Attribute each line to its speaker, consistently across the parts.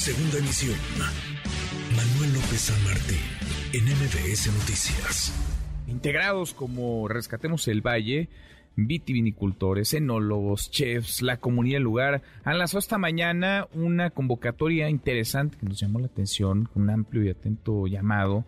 Speaker 1: Segunda emisión. Manuel López San Martín, en MBS Noticias.
Speaker 2: Integrados como Rescatemos el Valle, vitivinicultores, enólogos, chefs, la comunidad del lugar, han lanzado esta mañana una convocatoria interesante que nos llamó la atención, un amplio y atento llamado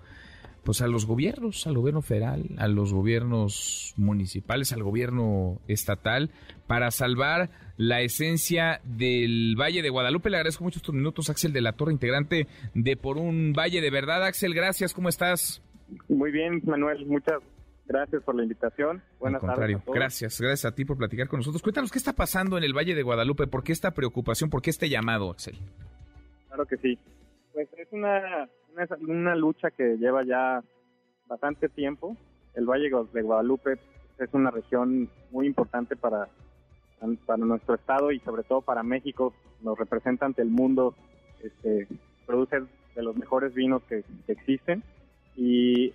Speaker 2: pues a los gobiernos, al gobierno federal, a los gobiernos municipales, al gobierno estatal, para salvar la esencia del Valle de Guadalupe. Le agradezco mucho estos minutos, Axel de la Torre, integrante de Por un Valle de Verdad. Axel, gracias, ¿cómo estás?
Speaker 3: Muy bien, Manuel, muchas gracias por la invitación. Buenas
Speaker 2: contrario,
Speaker 3: tardes.
Speaker 2: Gracias, gracias a ti por platicar con nosotros. Cuéntanos qué está pasando en el Valle de Guadalupe, por qué esta preocupación, por qué este llamado, Axel.
Speaker 3: Claro que sí. Pues es una una, lucha que lleva ya bastante tiempo. El Valle de Guadalupe es una región muy importante para, para nuestro estado y sobre todo para México. Nos representa ante el mundo, este, produce de los mejores vinos que, existen. Y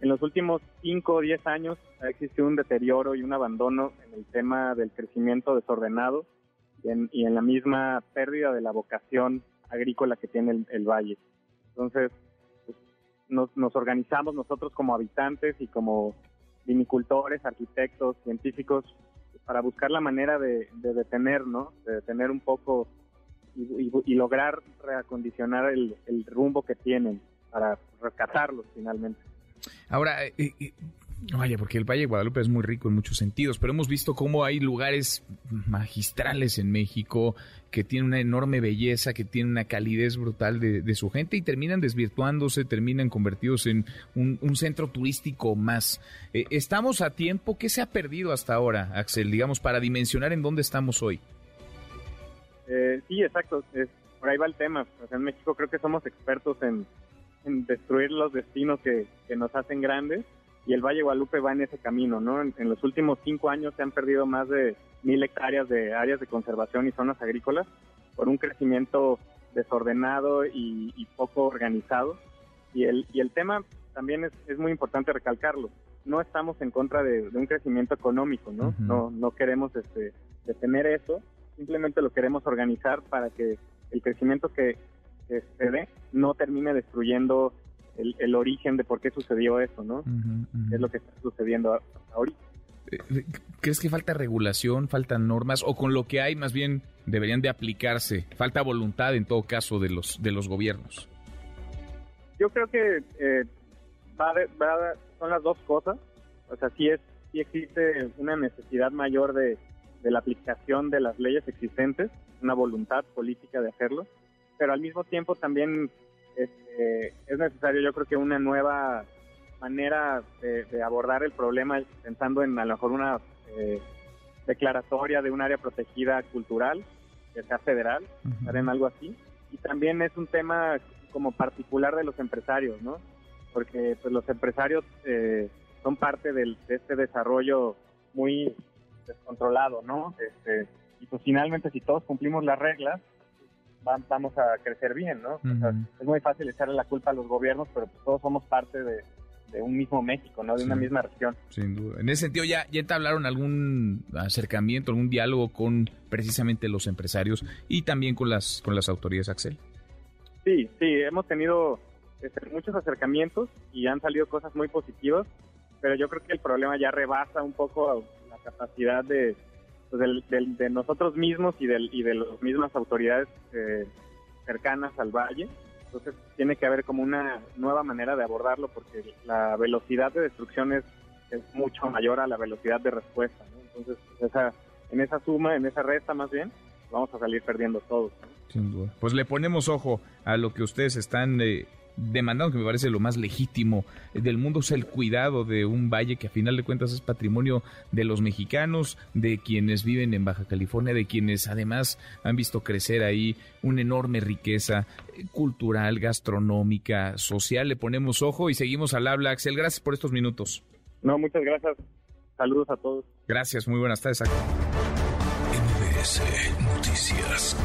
Speaker 3: en los últimos 5 o 10 años ha existido un deterioro y un abandono en el tema del crecimiento desordenado y en, y en la misma pérdida de la vocación agrícola que tiene el valle. Entonces, pues, nos, organizamos nosotros como habitantes y como vinicultores, arquitectos, científicos, para buscar la manera de, detener, ¿no? De detener un poco y, lograr reacondicionar el, rumbo que tienen para rescatarlos finalmente.
Speaker 2: Ahora, eh, eh, Vaya, porque el Valle de Guadalupe es muy rico en muchos sentidos, pero hemos visto cómo hay lugares magistrales en México que tienen una enorme belleza, que tienen una calidez brutal de, su gente y terminan desvirtuándose, terminan convertidos en un, centro turístico más. Eh, ¿Estamos a tiempo? ¿Qué se ha perdido hasta ahora, Axel, digamos, para dimensionar en dónde estamos hoy?
Speaker 3: Eh, sí, exacto. por ahí va el tema. en México creo que somos expertos en, destruir los destinos que nos hacen grandes y el Valle Guadalupe va en ese camino, ¿no? En, los últimos cinco años se han perdido más de mil hectáreas de áreas de conservación y zonas agrícolas por un crecimiento desordenado y, poco organizado. Y el, y el tema también es, es, muy importante recalcarlo. No estamos en contra de, un crecimiento económico, ¿no? No, no queremos este, detener eso, simplemente lo queremos organizar para que el crecimiento que, que se dé no termine destruyendo el, origen de por qué sucedió eso, ¿no? Es lo que está sucediendo ahorita.
Speaker 2: Eh, ¿Crees que falta regulación, faltan normas o con lo que hay más bien deberían de aplicarse? Falta voluntad en todo caso de los de los gobiernos.
Speaker 3: Yo creo que eh, son las dos cosas. O sea, sí es sí existe una necesidad mayor de, de la aplicación de las leyes existentes, una voluntad política de hacerlo, pero al mismo tiempo también este, es necesario yo creo que una nueva manera de, abordar el problema pensando en a lo mejor una eh, declaratoria de un área protegida cultural que sea federal, en algo así. Y también es un tema como particular de los empresarios, ¿no? Porque pues los empresarios eh, son parte del, de este desarrollo muy descontrolado, ¿no? Este, y pues finalmente si todos cumplimos las reglas, vamos a crecer bien, ¿no? es muy fácil echarle la culpa a los gobiernos, pero pues todos somos parte de, un mismo México, ¿no? De una misma región.
Speaker 2: Sin duda. En ese sentido, ¿ya, ¿ya entablaron algún acercamiento, algún diálogo con precisamente los empresarios y también con las, con las autoridades, Axel?
Speaker 3: Sí, sí, hemos tenido este, muchos acercamientos y han salido cosas muy positivas, pero yo creo que el problema ya rebasa un poco la capacidad de, pues, de nosotros mismos y, del, y de las mismas autoridades eh, cercanas al valle. Entonces tiene que haber como una nueva manera de abordarlo porque la velocidad de destrucción es, mucho mayor a la velocidad de respuesta. Entonces esa, en esa suma, en esa resta más bien, vamos a salir perdiendo todos.
Speaker 2: Pues le ponemos ojo a lo que ustedes están eh, demandando, que me parece lo más legítimo del mundo, es el cuidado de un valle que a final de cuentas es patrimonio de los mexicanos, de quienes viven en Baja California, de quienes además han visto crecer ahí una enorme riqueza cultural, gastronómica, social. Le ponemos ojo y seguimos al habla. Axel, gracias por estos minutos.
Speaker 3: No, muchas gracias. Saludos a todos.
Speaker 2: Gracias, muy buenas tardes.
Speaker 1: Noticias.